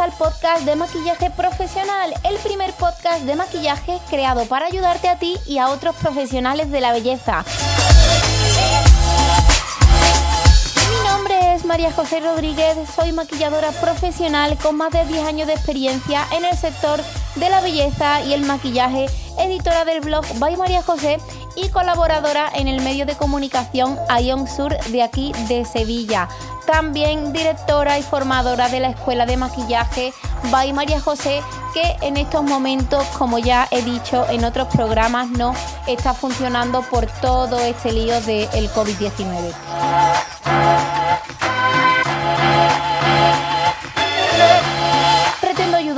al podcast de maquillaje profesional, el primer podcast de maquillaje creado para ayudarte a ti y a otros profesionales de la belleza. Mi nombre es María José Rodríguez, soy maquilladora profesional con más de 10 años de experiencia en el sector de la belleza y el maquillaje, editora del blog By María José y colaboradora en el medio de comunicación Ion Sur de aquí de Sevilla. También directora y formadora de la Escuela de Maquillaje By María José, que en estos momentos, como ya he dicho en otros programas, no está funcionando por todo este lío del COVID-19.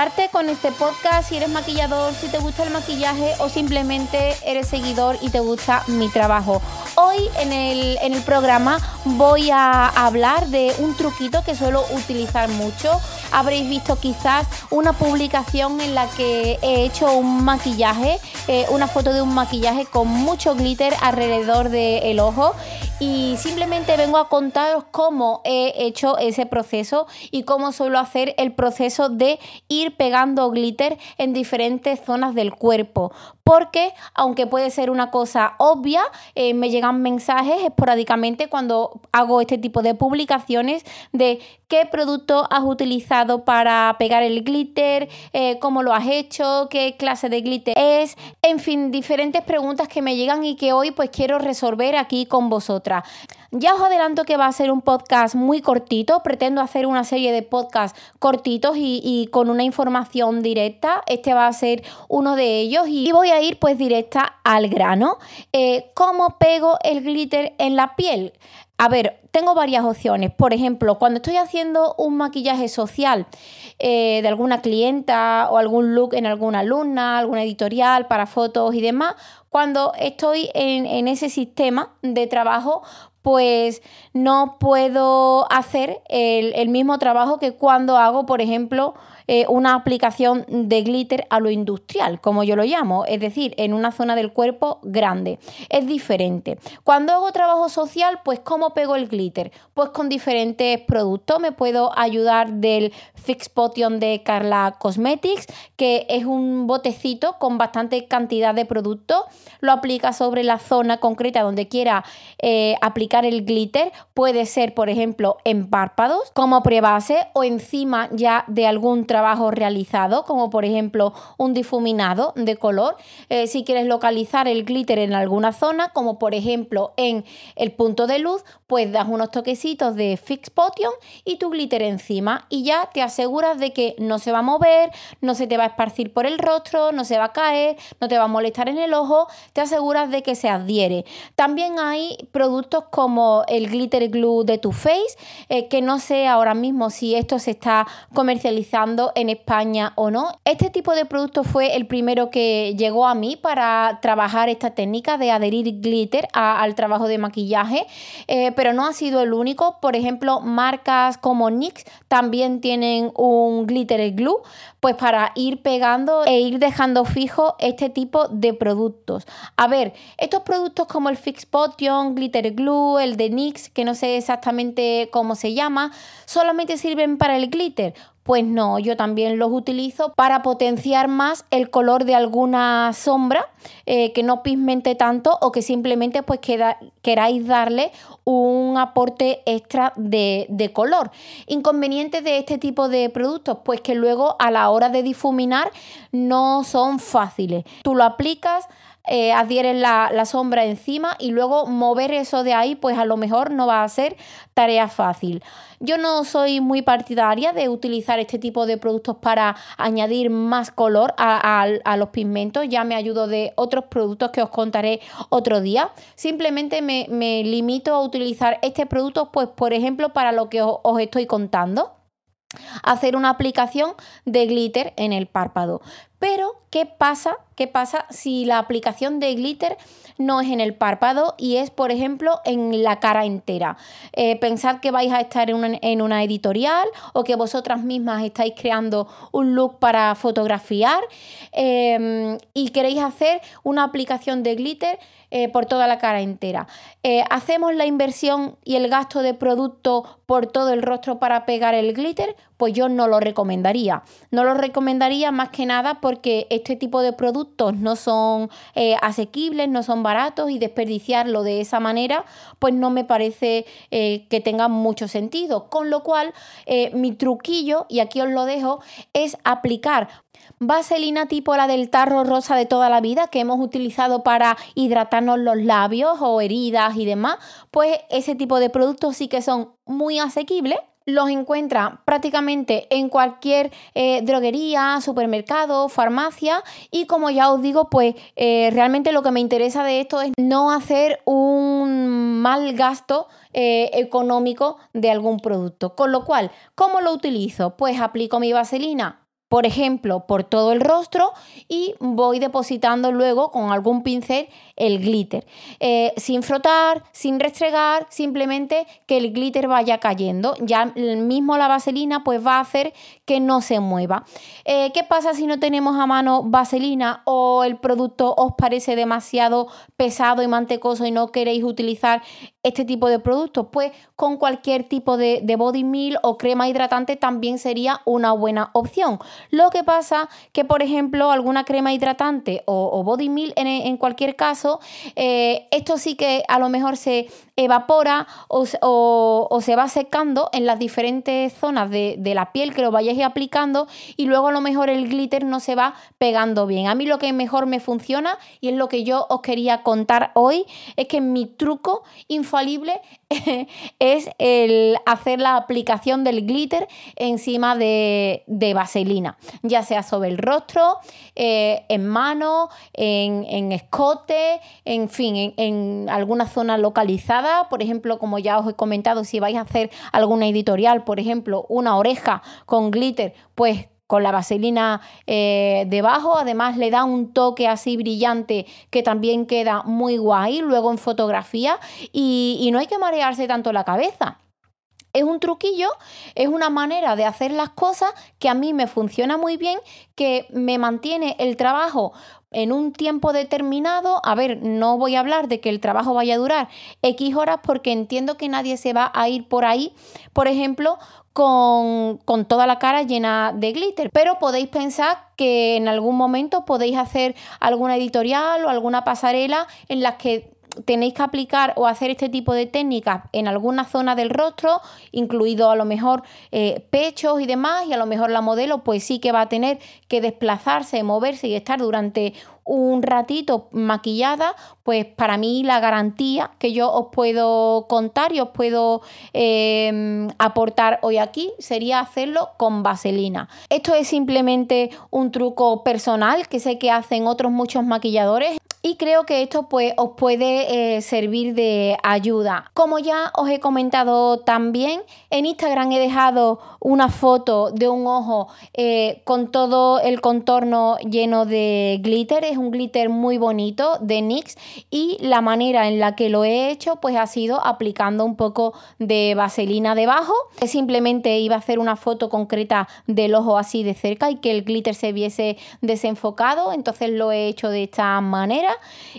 Ayudarte con este podcast si eres maquillador, si te gusta el maquillaje o simplemente eres seguidor y te gusta mi trabajo. Hoy en el, en el programa voy a hablar de un truquito que suelo utilizar mucho. Habréis visto quizás una publicación en la que he hecho un maquillaje, eh, una foto de un maquillaje con mucho glitter alrededor del ojo y simplemente vengo a contaros cómo he hecho ese proceso y cómo suelo hacer el proceso de ir pegando glitter en diferentes zonas del cuerpo. Porque, aunque puede ser una cosa obvia, eh, me llegan mensajes esporádicamente cuando hago este tipo de publicaciones de qué producto has utilizado para pegar el glitter, eh, cómo lo has hecho, qué clase de glitter es, en fin, diferentes preguntas que me llegan y que hoy pues quiero resolver aquí con vosotras. Ya os adelanto que va a ser un podcast muy cortito, pretendo hacer una serie de podcasts cortitos y, con una información directa, este va a ser uno de ellos y voy a ir pues directa al grano. Eh, ¿Cómo pego el glitter en la piel? A ver, tengo varias opciones. Por ejemplo, cuando estoy haciendo un maquillaje social eh, de alguna clienta o algún look en alguna alumna, alguna editorial para fotos y demás, cuando estoy en, en ese sistema de trabajo, pues no puedo hacer el, el, mismo trabajo que cuando hago, por ejemplo, eh, una aplicación de glitter a lo industrial, como yo lo llamo, es decir, en una zona del cuerpo grande. Es diferente. Cuando hago trabajo social, pues ¿cómo pego el glitter? Pues con diferentes productos. Me puedo ayudar del Fix Potion de Carla Cosmetics, que es un botecito con bastante cantidad de producto. Lo aplica sobre la zona concreta donde quiera eh, aplicar el glitter. Puede ser, por ejemplo, en párpados, como prebase o encima ya de algún trabajo realizado, como por ejemplo un difuminado de color. Eh, si quieres localizar el glitter en alguna zona, como por ejemplo en el punto de luz, pues das unos toquecitos de Fix Potion y tu glitter encima y ya te aseguras de que no se va a mover, no se te va a esparcir por el rostro, no se va a caer, no te va a molestar en el ojo, te aseguras de que se adhiere. También hay productos como el glitter glue de Too Face, eh, que no sé ahora mismo si esto se está comercializando en España o no. Este tipo de producto fue el primero que llegó a mí para trabajar esta técnica de adherir glitter al trabajo de maquillaje, eh, pero no ha sido el único. Por ejemplo, marcas como NYX también tienen un glitter glue, pues para ir pegando e ir dejando fijo este tipo de productos. A ver, estos productos como el Fix Potion, Glitter Glue, el de NYX, que no sé exactamente cómo se llama, solamente sirven para el glitter. Pues no, yo también los utilizo para potenciar más el color de alguna sombra eh, que no pigmente tanto o que simplemente pues queráis darle un aporte extra de, de color. Inconvenientes de este tipo de productos, pues que luego a la hora de difuminar no son fáciles. Tú lo aplicas, eh, adhieres la, la, sombra encima y luego mover eso de ahí, pues a lo mejor no va a ser tarea fácil. Yo no soy muy partidaria de utilizar este tipo de productos para añadir más color a, a, los pigmentos, ya me ayudo de otros productos que os contaré otro día. Simplemente me, me limito a utilizar este producto, pues por ejemplo, para lo que os estoy contando hacer una aplicación de glitter en el párpado. Pero, ¿qué pasa? ¿Qué pasa si la aplicación de glitter no es en el párpado y es, por ejemplo, en la cara entera? Eh, pensad que vais a estar en una, editorial o que vosotras mismas estáis creando un look para fotografiar em, y queréis hacer una aplicación de glitter eh, por toda la cara entera. Eh, ¿Hacemos la inversión y el gasto de producto por todo el rostro para pegar el glitter? Pues yo no lo recomendaría. No lo recomendaría más que nada este tipo de productos no son eh, asequibles, no son baratos y desperdiciarlo de esa manera, pues no me parece que tenga mucho sentido. Con lo cual, mi truquillo, y aquí os lo dejo, es aplicar vaselina tipo la del tarro rosa de toda la vida que hemos utilizado para hidratarnos los labios o heridas y demás, pues ese tipo de productos sí que son muy asequibles los encuentra prácticamente en cualquier eh, droguería, supermercado, farmacia y como ya os digo, pues eh, realmente lo que me interesa de esto es no hacer un mal gasto eh, económico de algún producto. Con lo cual, ¿cómo lo utilizo? Pues aplico mi vaselina por ejemplo, por todo el rostro y voy depositando luego con algún pincel el glitter. Eh, sin frotar, sin restregar, simplemente que el glitter vaya cayendo. Ya mismo la vaselina pues va a hacer que no se mueva. Eh, ¿Qué pasa si no tenemos a mano vaselina o el producto os parece demasiado pesado y mantecoso y no queréis utilizar este tipo de productos? Pues con cualquier tipo de, body meal o crema hidratante también sería una buena opción. Lo que pasa que, por ejemplo, alguna crema hidratante o, body meal en, cualquier caso, eh, esto sí que a lo mejor se evapora o, se va secando en las diferentes zonas de, la piel que lo vayáis aplicando y luego a lo mejor el glitter no se va pegando bien. A mí lo que mejor me funciona y es lo que yo os quería contar hoy es que mi truco infalible es el hacer la aplicación del glitter encima de, vaselina, ya sea sobre el rostro, eh, en mano, en, escote, en fin, en, en alguna zona localizada. Por ejemplo, como ya os he comentado, si vais a hacer alguna editorial, por ejemplo, una oreja con glitter, pues con la vaselina eh, debajo. Además le da un toque así brillante que también queda muy guay luego en fotografía y, y no hay que marearse tanto la cabeza. Es un truquillo, es una manera de hacer las cosas que a mí me funciona muy bien, que me mantiene el trabajo en un tiempo determinado, a ver, no voy a hablar de que el trabajo vaya a durar X horas porque entiendo que nadie se va a ir por ahí, por ejemplo, con, con, toda la cara llena de glitter. Pero podéis pensar que en algún momento podéis hacer alguna editorial o alguna pasarela en las que tenéis que aplicar o hacer este tipo de técnicas en alguna zona del rostro, incluido a lo mejor eh, pechos y demás, y a lo mejor la modelo pues sí que va a tener que desplazarse, moverse y estar durante un ratito maquillada, pues para mí la garantía que yo os puedo contar y os puedo em, aportar hoy aquí sería hacerlo con vaselina. Esto es simplemente un truco personal que sé que hacen otros muchos maquilladores y creo que esto pues os puede eh, servir de ayuda. Como ya os he comentado también, en Instagram he dejado una foto de un ojo eh, con todo el contorno lleno de glitter. Es un glitter muy bonito de NYX y la manera en la que lo he hecho pues ha sido aplicando un poco de vaselina debajo. Simplemente iba a hacer una foto concreta del ojo así de cerca y que el glitter se viese desenfocado. Entonces lo he hecho de esta manera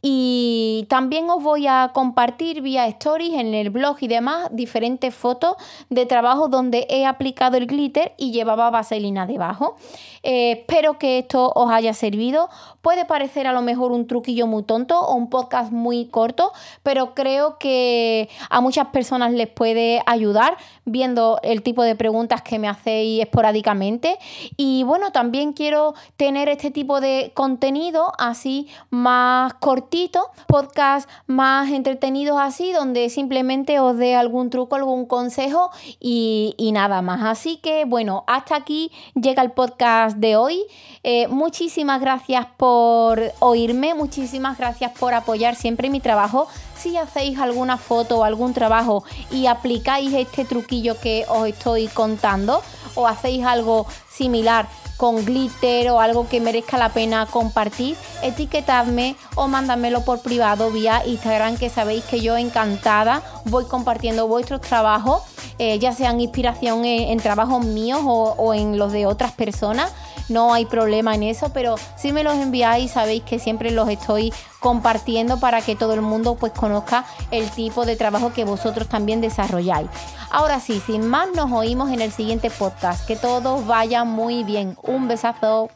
y también os voy a compartir vía stories en el blog y demás diferentes fotos de trabajo donde he aplicado el glitter y llevaba vaselina debajo. Eh, espero que esto os haya servido. Puede parecer a lo mejor un truquillo muy tonto o un podcast muy corto, pero creo que a muchas personas les puede ayudar viendo el tipo de preguntas que me hacéis esporádicamente. Y bueno, también quiero tener este tipo de contenido así más más cortitos, podcasts más entretenidos así, donde simplemente os dé algún truco, algún consejo y, nada más. Así que bueno, hasta aquí llega el podcast de hoy. Eh, muchísimas gracias por oírme, muchísimas gracias por apoyar siempre mi trabajo. Si hacéis alguna foto o algún trabajo y aplicáis este truquillo que os estoy contando o hacéis algo similar con glitter o algo que merezca la pena compartir, etiquetadme o mándamelo por privado vía Instagram que sabéis que yo encantada voy compartiendo vuestros trabajos, eh, ya sean inspiración en, trabajos míos o en los de otras personas no hay problema en eso, pero si me los enviáis sabéis que siempre los estoy compartiendo para que todo el mundo pues conozca el tipo de trabajo que vosotros también desarrolláis. Ahora sí, sin más nos oímos en el siguiente podcast. Que todos vayan muy bien. Un besazo.